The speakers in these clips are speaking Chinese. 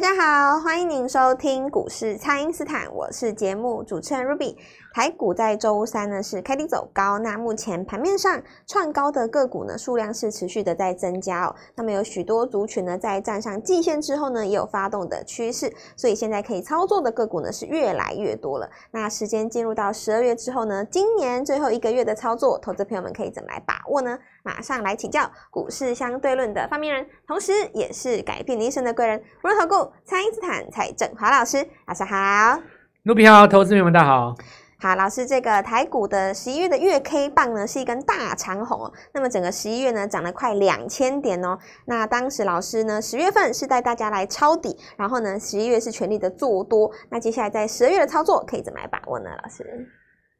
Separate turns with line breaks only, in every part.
大家好，欢迎您收听股市蔡因斯坦，我是节目主持人 Ruby。台股在周三呢是开低走高，那目前盘面上创高的个股呢数量是持续的在增加哦。那么有许多族群呢在站上季线之后呢也有发动的趋势，所以现在可以操作的个股呢是越来越多了。那时间进入到十二月之后呢，今年最后一个月的操作，投资朋友们可以怎么来把握呢？马上来请教股市相对论的发明人，同时也是改变你一生的贵人——摩投顾蔡因斯坦蔡正华老师，大家好。
卢比好，投资朋友们大家好。
好，老师，这个台股的十一月的月 K 棒呢，是一根大长红哦。那么整个十一月呢，涨了快两千点哦。那当时老师呢，十月份是带大家来抄底，然后呢，十一月是全力的做多。那接下来在十二月的操作，可以怎么来把握呢？老师，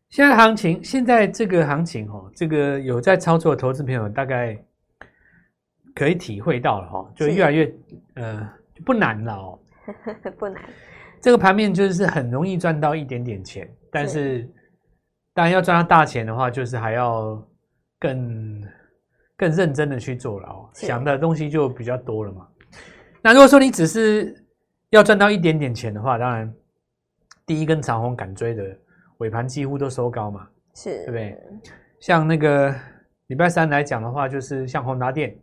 现在行情，现在这个行情哦，这个有在操作的投资朋友大概可以体会到了哈，就越来越呃不难了哦，
不难。
这个盘面就是很容易赚到一点点钱。但是，当然要赚到大钱的话，就是还要更更认真的去做了哦。想的东西就比较多了嘛。那如果说你只是要赚到一点点钱的话，当然第一根长红敢追的尾盘几乎都收高嘛，
是，
对不对？像那个礼拜三来讲的话，就是像宏达电。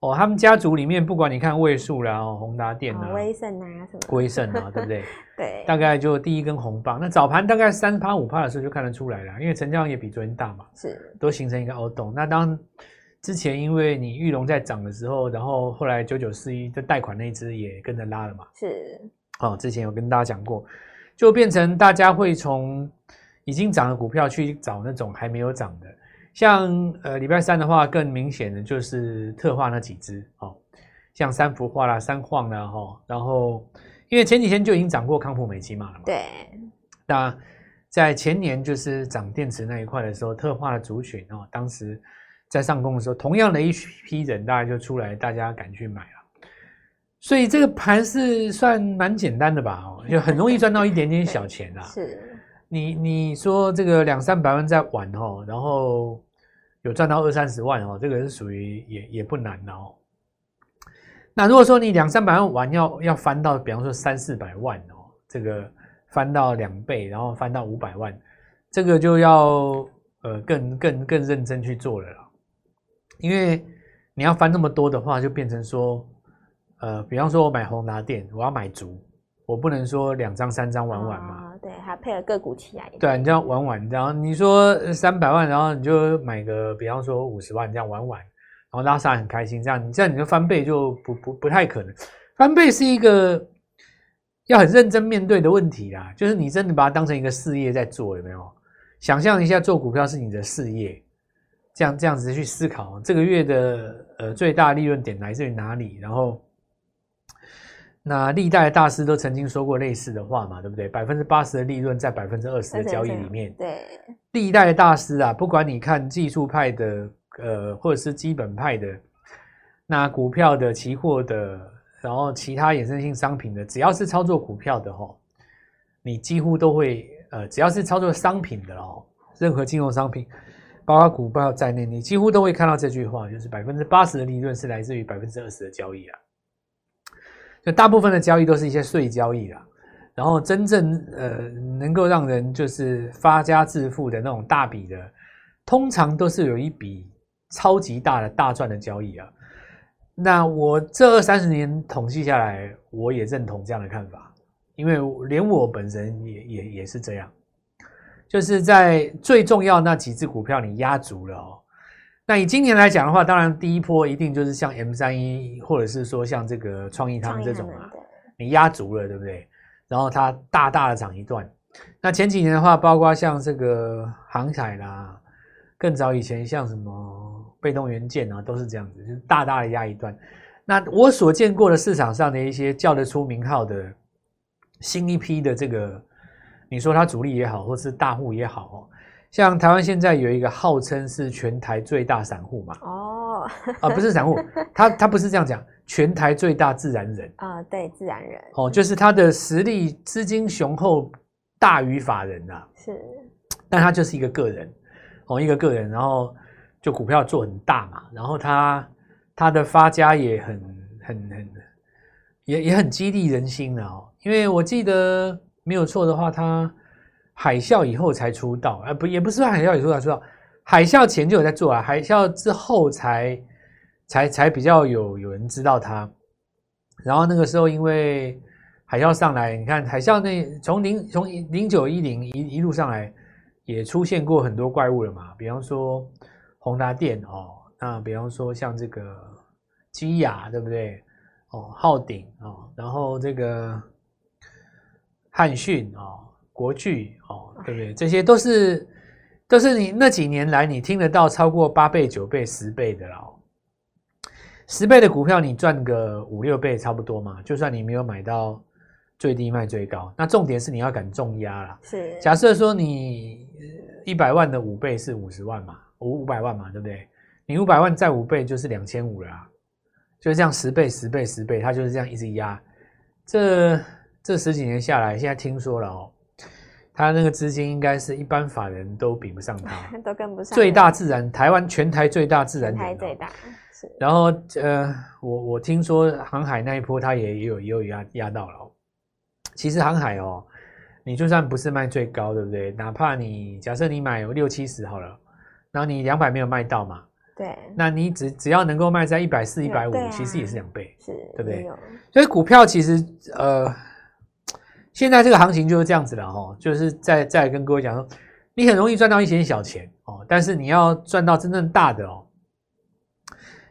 哦，他们家族里面，不管你看位数啦，哦，宏达电啊，
威盛啊什么，
威盛啊，对不对？
对，
大概就第一根红棒。那早盘大概三趴五趴的时候就看得出来了，因为成交量也比昨天大嘛，
是，
都形成一个凹洞。那当之前因为你玉龙在涨的时候，然后后来九九四一的贷款那一支也跟着拉了嘛，
是。
哦，之前有跟大家讲过，就变成大家会从已经涨的股票去找那种还没有涨的。像呃礼拜三的话，更明显的就是特化那几只哦，像三福化啦、三晃啦哈，然后因为前几天就已经涨过康普美琪玛了嘛，
对。
那在前年就是涨电池那一块的时候，特化的族群哦，当时在上攻的时候，同样的一批人大概就出来，大家敢去买了。所以这个盘是算蛮简单的吧？哦，就很容易赚到一点点小钱啦。
是。
你你说这个两三百万在玩哦，然后。有赚到二三十万哦，这个是属于也也不难的哦。那如果说你两三百万玩要要翻到，比方说三四百万哦，这个翻到两倍，然后翻到五百万，这个就要呃更更更认真去做了啦。因为你要翻那么多的话，就变成说，呃，比方说我买宏达电，我要买足。我不能说两张三张玩玩嘛，
哦，对，还配合个股起来。
对，你这样玩玩，然后你说三百万，然后你就买个，比方说五十万这样玩玩，然后拉上很开心，这样你这样你就翻倍就不不不太可能。翻倍是一个要很认真面对的问题啦，就是你真的把它当成一个事业在做，有没有？想象一下做股票是你的事业，这样这样子去思考，这个月的呃最大利润点来自于哪里，然后。那历代的大师都曾经说过类似的话嘛，对不对？百分之八十的利润在百分之二十的交易里面。
对，
历代的大师啊，不管你看技术派的，呃，或者是基本派的，那股票的、期货的，然后其他衍生性商品的，只要是操作股票的齁，你几乎都会，呃，只要是操作商品的哦，任何金融商品，包括股票在内，你几乎都会看到这句话，就是百分之八十的利润是来自于百分之二十的交易啊。就大部分的交易都是一些碎交易啦，然后真正呃能够让人就是发家致富的那种大笔的，通常都是有一笔超级大的大赚的交易啊。那我这二三十年统计下来，我也认同这样的看法，因为连我本人也也也是这样，就是在最重要那几只股票你压足了哦。那以今年来讲的话，当然第一波一定就是像 M 三一，或者是说像这个创意他们这种啊，你压足了，对不对？然后它大大的涨一段。那前几年的话，包括像这个航海啦，更早以前像什么被动元件啊，都是这样子，就是大大的压一段。那我所见过的市场上的一些叫得出名号的新一批的这个，你说它主力也好，或是大户也好哦。像台湾现在有一个号称是全台最大散户嘛？哦，啊，不是散户，他他不是这样讲，全台最大自然人
啊，对，自然人
哦，就是他的实力资金雄厚大于法人呐，
是，
但他就是一个个人哦，一个个人，然后就股票做很大嘛，然后他他的发家也很很很也也很激励人心的哦。因为我记得没有错的话，他海啸以后才出道，啊不也不是说海啸以后才出道，海啸前就有在做啊，海啸之后才才才比较有有人知道他。然后那个时候因为海啸上来，你看海啸那从零从零九一零一一路上来，也出现过很多怪物了嘛，比方说宏达电哦，那比方说像这个基亚对不对？哦，浩鼎哦，然后这个汉讯哦，国巨哦，对不对？这些都是都是你那几年来你听得到超过八倍、九倍、十倍的了。十倍的股票你赚个五六倍差不多嘛，就算你没有买到最低卖最高，那重点是你要敢重压啦。
是，
假设说你一百万的五倍是五十万嘛，五五百万嘛，对不对？你五百万再五倍就是两千五了啊。就是这样十倍十倍十倍，它就是这样一直压。这这十几年下来，现在听说了哦，他那个资金应该是一般法人都比不上他，
都跟不上。
最大自然，台湾全台最大自然，
台最大。是。
然后呃，我我听说航海那一波，他也也有也有压压到了哦。其实航海哦，你就算不是卖最高，对不对？哪怕你假设你买有六七十好了，然后你两百没有卖到嘛。
对，
那你只只要能够卖在一百四、一百五，其实也是两倍，
是，
对不对？所以股票其实呃，现在这个行情就是这样子了哈，就是再再跟各位讲说，你很容易赚到一些小钱哦，但是你要赚到真正大的哦，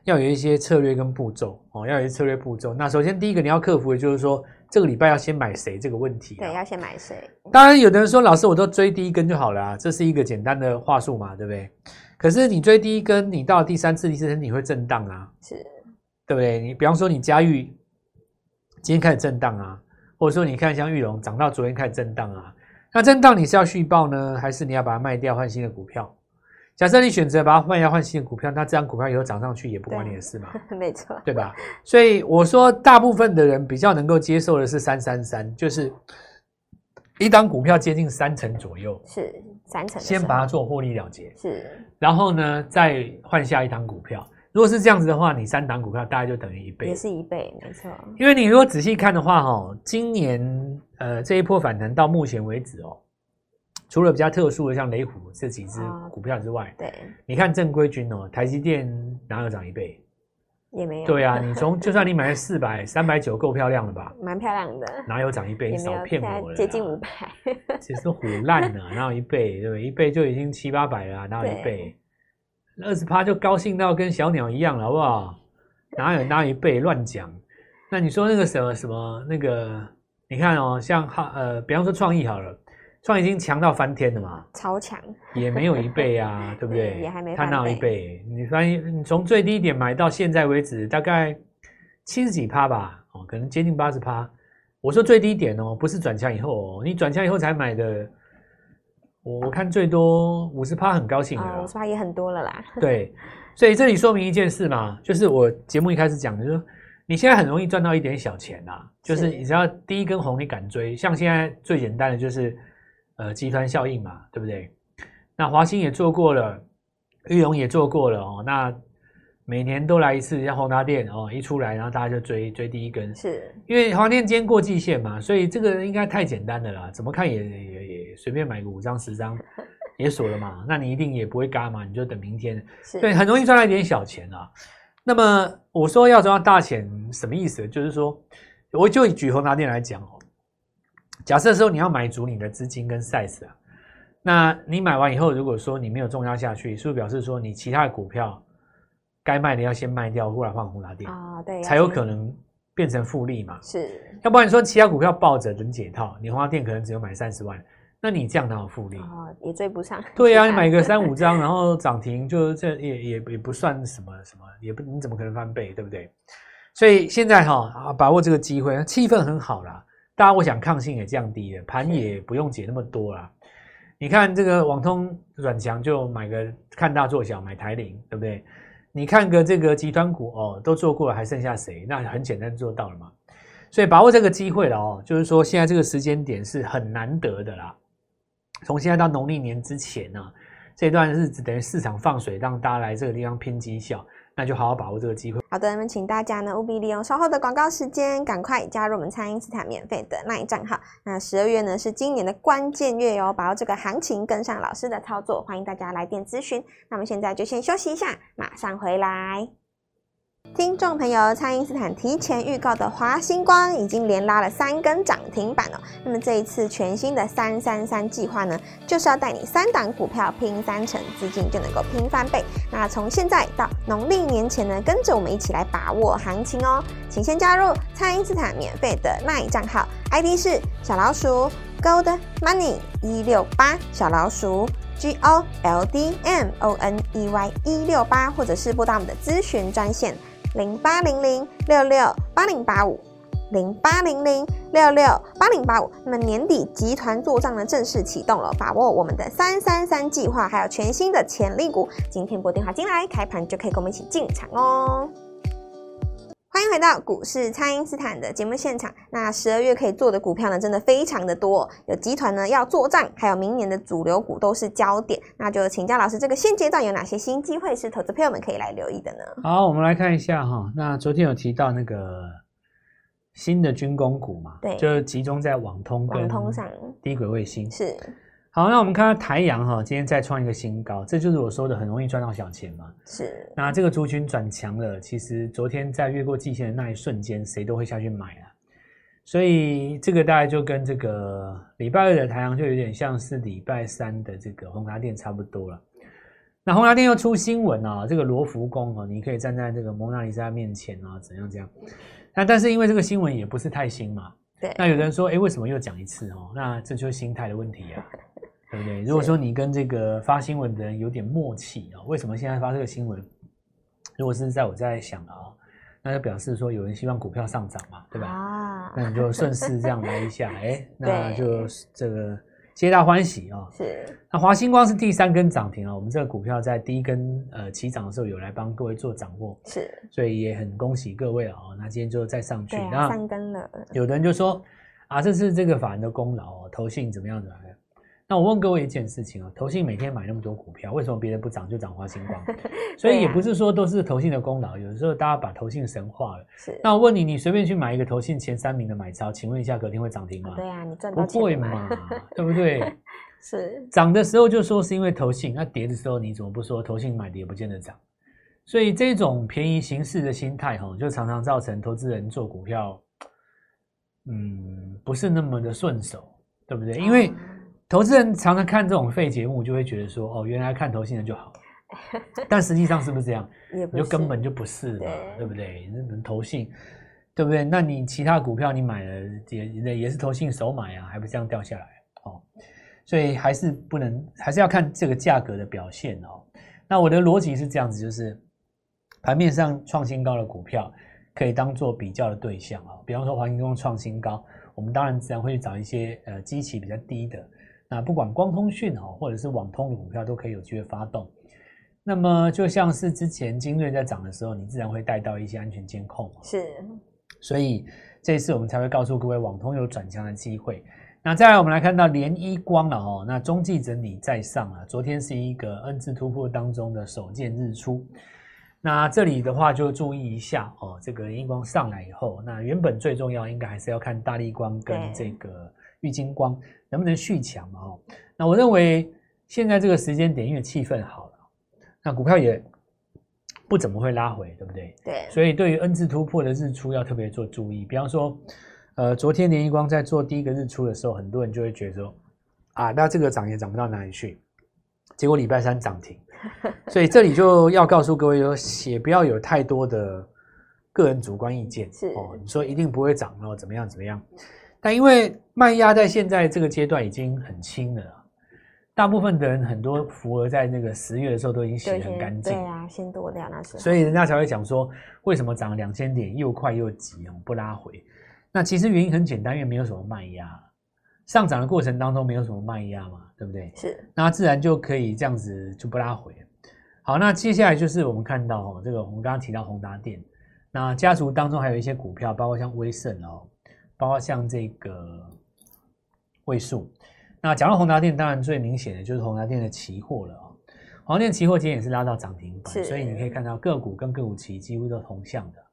要有一些策略跟步骤哦，要有一些策略步骤。那首先第一个你要克服的就是说，这个礼拜要先买谁这个问题。
对，要先买谁？
当然，有的人说老师，我都追第一根就好了啊，这是一个简单的话术嘛，对不对？可是你追第一根，你到第三次、第四次你会震荡啊，
是，
对不对？你比方说你嘉裕今天开始震荡啊，或者说你看像玉龙涨到昨天开始震荡啊，那震荡你是要续报呢，还是你要把它卖掉换新的股票？假设你选择把它卖掉换新的股票，那这张股票以后涨上去也不关你的事嘛，
没错，
对吧？所以我说大部分的人比较能够接受的是三三三，就是一档股票接近三成左右，
是。三成，
先把它做获利了结，
是，
然后呢，再换下一档股票。如果是这样子的话，你三档股票大概就等于一倍，
也是一倍，没错。
因为你如果仔细看的话，哈，今年呃这一波反弹到目前为止哦，除了比较特殊的像雷虎这几只股票之外，
对，
你看正规军哦，台积电哪有涨一倍？
也没有。
对啊，你从就算你买了四百、三百九，够漂亮了吧？
蛮漂亮的。
哪有涨一倍？你少骗我了。
接近五百。
其实虎烂了，哪有一倍？对不对？一倍就已经七八百了，哪有一倍？二十趴就高兴到跟小鸟一样了，好不好？哪有那一倍？乱讲。那你说那个什么什么那个？你看哦，像哈呃，比方说创意好了。创意已经强到翻天了嘛？
超强，
也没有一倍啊，对不对？
也还没
看到一倍。你发现你从最低点买到现在为止，大概七十几趴吧，哦，可能接近八十趴。我说最低点哦，不是转强以后哦，你转强以后才买的，我我看最多五十趴，很高兴的。
五十趴也很多了啦。
对，所以这里说明一件事嘛，就是我节目一开始讲的，就是说你现在很容易赚到一点小钱呐，就是你只要第一根红你敢追，像现在最简单的就是。呃，集团效应嘛，对不对？那华兴也做过了，玉龙也做过了哦。那每年都来一次，像宏达电哦，一出来，然后大家就追追第一根，
是
因为华电今天过季线嘛，所以这个应该太简单的啦，怎么看也随便买个五张十张 也锁了嘛。那你一定也不会嘎嘛，你就等明天，对，很容易赚到一点小钱啊。那么我说要赚到大钱，什么意思？就是说，我就举宏达电来讲哦。假设说你要买足你的资金跟 size 啊，那你买完以后，如果说你没有重压下去，是不是表示说你其他的股票该卖的要先卖掉，过来换宏达电
啊？对，
才有可能变成复利嘛。
是，
要不然你说其他股票抱着等解套，你宏达电可能只有买三十万，那你这样哪有复利
啊？也追不上。
对呀、啊，你买个三五 张，然后涨停，就这也也也不算什么什么，也不你怎么可能翻倍，对不对？所以现在哈啊，把握这个机会，气氛很好啦。大家，我想抗性也降低了，盘也不用解那么多啦。你看这个网通软强，就买个看大做小，买台铃，对不对？你看个这个集团股哦，都做过了，还剩下谁？那很简单做到了嘛。所以把握这个机会了哦，就是说现在这个时间点是很难得的啦。从现在到农历年之前呢、这段日子等于市场放水，让大家来这个地方拼绩效。那就好好把握这个机会。
好的，那么请大家呢务必利用稍后的广告时间，赶快加入我们蔡因斯坦免费的那一账号。那十二月呢是今年的关键月哟，把握这个行情，跟上老师的操作，欢迎大家来电咨询。那么现在就先休息一下，马上回来。听众朋友，蔡因斯坦提前预告的华星光已经连拉了三根涨停板了。那么这一次全新的三三三计划呢，就是要带你三档股票拼三成，资金就能够拼翻倍。那从现在到农历年前呢，跟着我们一起来把握行情哦。请先加入蔡因斯坦免费的 LINE 账号，ID 是小老鼠 Gold Money 一六八，小老鼠 G O L D M O N E Y 一六八，或者是拨打我们的咨询专线。零八零零六六八零八五，零八零零六六八零八五。那么年底集团做账呢正式启动了，把握我们的三三三计划，还有全新的潜力股。今天拨电话进来，开盘就可以跟我们一起进场哦。欢迎回到股市，蔡因斯坦的节目现场。那十二月可以做的股票呢，真的非常的多。有集团呢要做账，还有明年的主流股都是焦点。那就请教老师，这个现阶段有哪些新机会是投资朋友们可以来留意的呢？
好，我们来看一下哈。那昨天有提到那个新的军工股嘛？
对，
就集中在网通、网通上，低轨卫星
是。
好，那我们看到台阳哈，今天再创一个新高，这就是我说的很容易赚到小钱嘛。
是。
那这个族群转强了，其实昨天在越过季线的那一瞬间，谁都会下去买啊。所以这个大概就跟这个礼拜二的台阳就有点像是礼拜三的这个宏达店差不多了。那宏达店又出新闻啊，这个罗浮宫啊，你可以站在这个蒙娜丽莎面前啊，怎样怎样。那但是因为这个新闻也不是太新嘛。
对。
那有人说，哎，为什么又讲一次哦？那这就是心态的问题啊。对不对？如果说你跟这个发新闻的人有点默契啊，为什么现在发这个新闻？如果是在我在想啊，那就表示说有人希望股票上涨嘛，对吧？啊，那你就顺势这样来一下，哎，那就这个皆大欢喜啊。是。那华星光是第三根涨停啊，我们这个股票在第一根呃起涨的时候有来帮各位做掌握，是，所以也很恭喜各位啊。那今天就再上去，
那三根了。
有的人就说啊，这是这个法人的功劳哦，投信怎么样怎么样。那我问各位一件事情啊，投信每天买那么多股票，为什么别人不涨就涨华星光？所以也不是说都是投信的功劳，有的时候大家把投信神化了。是。那我问你，你随便去买一个投信前三名的买超，请问一下，隔天会涨停吗？
对啊，你赚到钱
不会嘛？对不对？
是。
涨的时候就说是因为投信，那跌的时候你怎么不说投信买的也不见得涨？所以这种便宜行事的心态哈，就常常造成投资人做股票，嗯，不是那么的顺手，对不对？因为投资人常常看这种废节目，就会觉得说：“哦，原来看投信的就好。”但实际上是不是这样？你就根本就不是嘛，对，对不对？那投信，对不对？那你其他股票你买了也也是投信手买啊，还不是这样掉下来哦？所以还是不能，还是要看这个价格的表现哦。那我的逻辑是这样子，就是盘面上创新高的股票可以当做比较的对象啊。比方说华星光创新高，我们当然自然会去找一些呃基期比较低的。那不管光通讯哦，或者是网通的股票都可以有机会发动。那么就像是之前精锐在涨的时候，你自然会带到一些安全监控。
是，
所以这一次我们才会告诉各位，网通有转强的机会。那再来，我们来看到联一光了哦。那中继整理在上啊，昨天是一个 N 字突破当中的首见日出。那这里的话就注意一下哦，这个联一光上来以后，那原本最重要应该还是要看大力光跟这个玉金光。能不能续强嘛？哦，那我认为现在这个时间点，因为气氛好了，那股票也不怎么会拉回，对不对？
对。
所以对于 N 字突破的日出要特别做注意。比方说，呃，昨天联一光在做第一个日出的时候，很多人就会觉得说，啊，那这个涨也涨不到哪里去。结果礼拜三涨停，所以这里就要告诉各位说，也不要有太多的个人主观意见。
是
哦，你说一定不会涨哦，怎么样怎么样？但因为卖压在现在这个阶段已经很轻了，大部分的人很多符额在那个十月的时候都已经洗得很干净，
对啊，先躲掉那时候，
所以人家才会讲说，为什么涨两千点又快又急哦，不拉回？那其实原因很简单，因为没有什么卖压，上涨的过程当中没有什么卖压嘛，对不对？
是，
那自然就可以这样子就不拉回。好，那接下来就是我们看到哦，这个我们刚刚提到宏达电，那家族当中还有一些股票，包括像威盛哦。包括像这个位数，那讲到宏达电，当然最明显的就是宏达电的期货了啊。华电期货今天也是拉到涨停板，所以你可以看到个股跟个股期几乎都同向的。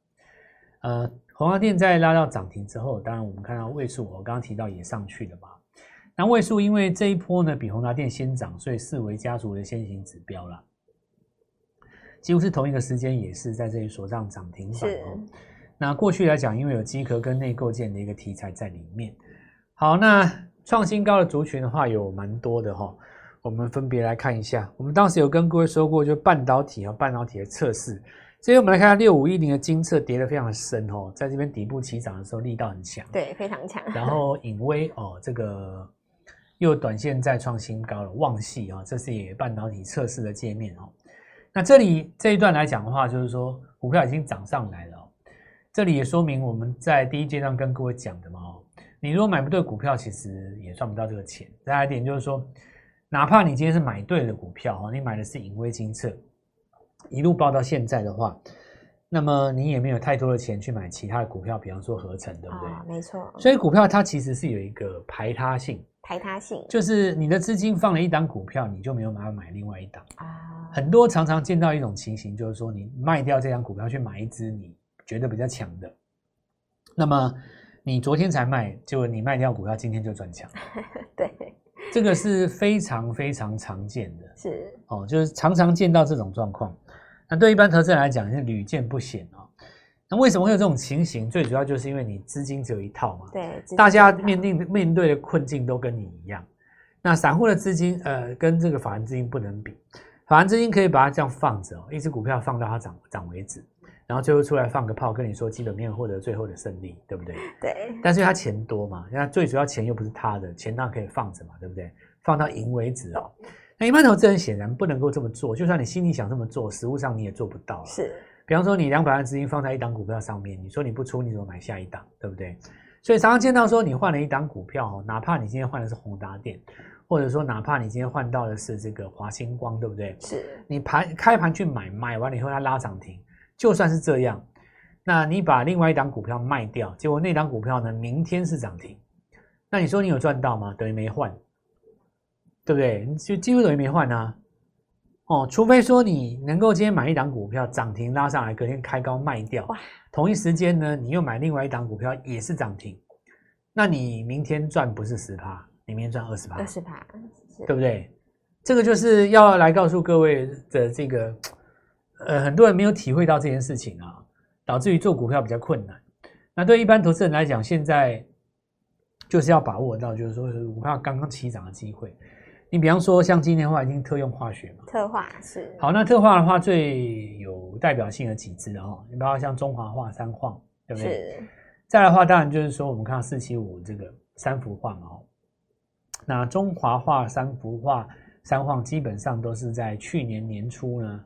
呃，宏达电在拉到涨停之后，当然我们看到位数，我刚刚提到也上去了嘛。那位数因为这一波呢比宏达电先涨，所以视为家族的先行指标了。几乎是同一个时间，也是在这里锁上涨停板哦。那过去来讲，因为有机壳跟内构件的一个题材在里面。好，那创新高的族群的话，有蛮多的哈、哦。我们分别来看一下，我们当时有跟各位说过，就半导体和半导体的测试。所以我们来看下六五一零的金测跌得非常的深哦，在这边底部起涨的时候力道很强，
对，非常强。
然后隐威哦，这个又短线再创新高了，旺系啊、哦，这是也半导体测试的界面哦。那这里这一段来讲的话，就是说股票已经涨上来了、哦，这里也说明我们在第一阶段跟各位讲的嘛哦，你如果买不对股票，其实也赚不到这个钱。再来一点就是说。哪怕你今天是买对了股票哈，你买的是盈威精测，一路报到现在的话，那么你也没有太多的钱去买其他的股票，比方说合成，对不对？
啊，没错。
所以股票它其实是有一个排他性，
排他性
就是你的资金放了一档股票，你就没有办法买另外一档啊。很多常常见到一种情形，就是说你卖掉这档股票去买一支你觉得比较强的，那么你昨天才卖，结果你卖掉股票，今天就转强，
对。
这个是非常非常常见的，
是
哦，就是常常见到这种状况。那对一般投资人来讲，是屡见不鲜啊。那为什么会有这种情形？最主要就是因为你资金只有一套嘛，
对，
大家面对面对的困境都跟你一样。那散户的资金，呃，跟这个法人资金不能比。法人资金可以把它这样放着哦，一只股票放到它涨涨为止。然后最后出来放个炮，跟你说基本面获得最后的胜利，对不对？
对。
但是他钱多嘛，那最主要钱又不是他的，钱当然可以放着嘛，对不对？放到赢为止哦。那一般投资人显然不能够这么做，就算你心里想这么做，实务上你也做不到。
是。
比方说，你两百万资金放在一档股票上面，你说你不出，你怎么买下一档？对不对？所以常常见到说，你换了一档股票，哪怕你今天换的是宏达电，或者说哪怕你今天换到的是这个华星光，对不对？
是。你
盘开盘去买，买完了以后它拉涨停，就算是这样。那你把另外一档股票卖掉，结果那档股票呢，明天是涨停，那你说你有赚到吗？等于没换，对不对？你就几乎等于没换啊。哦，除非说你能够今天买一档股票涨停拉上来，隔天开高卖掉，哇，同一时间呢，你又买另外一档股票也是涨停，那你明天赚不是十趴，你明天赚二十趴，
二十趴，
对不对？这个就是要来告诉各位的这个，呃，很多人没有体会到这件事情啊。导致于做股票比较困难。那对一般投资人来讲，现在就是要把握到，就是说股票刚刚起涨的机会。你比方说，像今天的话，已经特用化学嘛，
特化是
好。那特化的话，最有代表性的几支哦，你包括像中华化、三晃，对不对？是。再来的话，当然就是说，我们看到四七五这个三幅画嘛。哦那中华化、三幅画、三晃基本上都是在去年年初呢。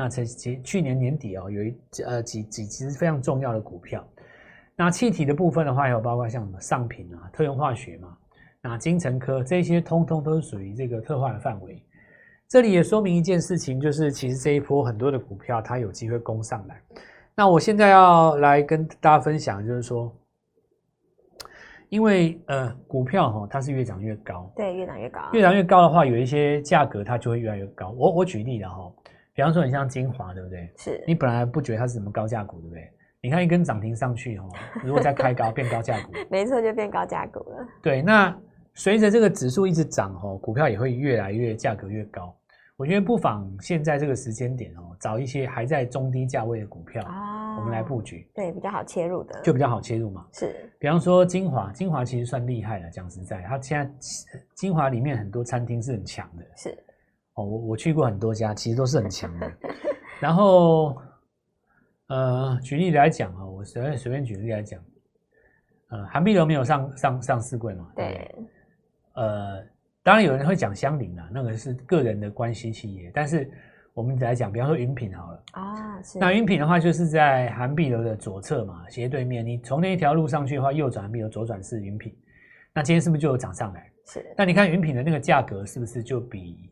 那其实去年年底哦，有一呃几几只非常重要的股票。那气体的部分的话，有包括像什么上品啊、特用化学嘛，那精成科这些，通通都是属于这个特化的范围。这里也说明一件事情，就是其实这一波很多的股票它有机会攻上来。那我现在要来跟大家分享，就是说，因为呃股票哈，它是越涨越高，
对，越涨越高，
越涨越高的话，有一些价格它就会越来越高。我我举例了哈。比方说，你像精华，对不对？是你本来不觉得它是什么高价股，对不对？你看一根涨停上去哦，如果再开高，变高价股，
没错，就变高价股了。
对，那随着这个指数一直涨哦，股票也会越来越价格越高。我觉得不妨现在这个时间点哦，找一些还在中低价位的股票啊，我们来布局，
对，比较好切入的，
就比较好切入嘛。是，比方说精华，精华其实算厉害了。讲实在，它现在精华里面很多餐厅是很强的。是。哦，我我去过很多家，其实都是很强的。然后，呃，举例来讲啊，我随便随便举例来讲，呃，韩碧楼没有上上上市柜嘛？对，呃，当然有人会讲香菱啊，那个是个人的关系企业。但是我们来讲，比方说云品好了啊，是。那云品的话，就是在韩碧楼的左侧嘛，斜对面。你从那一条路上去的话，右转韩碧楼，左转是云品。那今天是不是就有涨上来？是。那你看云品的那个价格是不是就比？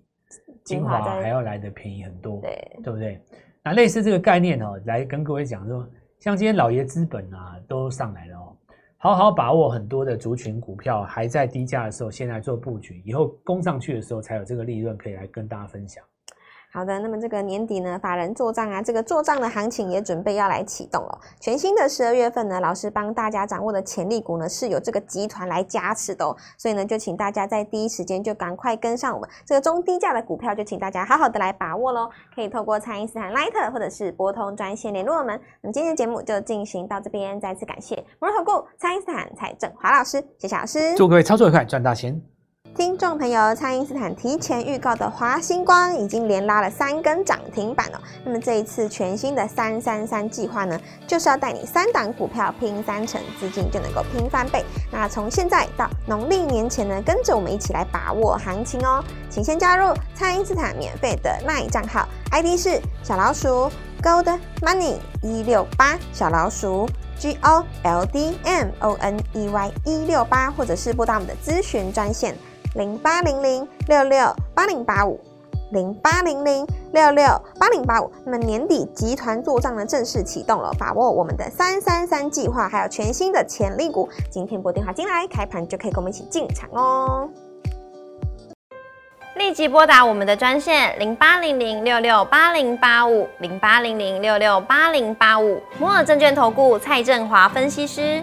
精华还要来的便宜很多，对，对不对？那类似这个概念哦，来跟各位讲说，像今天老爷资本啊都上来了哦，好好把握很多的族群股票还在低价的时候，现在做布局，以后攻上去的时候才有这个利润可以来跟大家分享。
好的，那么这个年底呢，法人做账啊，这个做账的行情也准备要来启动了。全新的十二月份呢，老师帮大家掌握的潜力股呢，是有这个集团来加持的哦。所以呢，就请大家在第一时间就赶快跟上我们这个中低价的股票，就请大家好好的来把握喽。可以透过蔡因斯坦 Line 或者是拨通专线联络我们。那么今天的节目就进行到这边，再次感谢摩尔投顾蔡因斯坦蔡振华老师，谢谢老师，
祝各位操作愉快，赚大钱。
听众朋友，蔡因斯坦提前预告的华星光已经连拉了三根涨停板了。那么这一次全新的三三三计划呢，就是要带你三档股票拼三成，资金就能够拼翻倍。那从现在到农历年前呢，跟着我们一起来把握行情哦。请先加入蔡因斯坦免费的 LINE 账号，ID 是小老鼠 Gold Money 一六八，小老鼠 G O L D M O N E Y 一六八，或者是拨打我们的咨询专线。零八零零六六八零八五，零八零零六六八零八五。那么年底集团做账呢，正式启动了，把握我们的三三三计划，还有全新的潜力股。今天拨电话进来，开盘就可以跟我们一起进场哦。
立即拨打我们的专线零八零零六六八零八五，零八零零六六八零八五。摩尔证券投顾蔡振华分析师。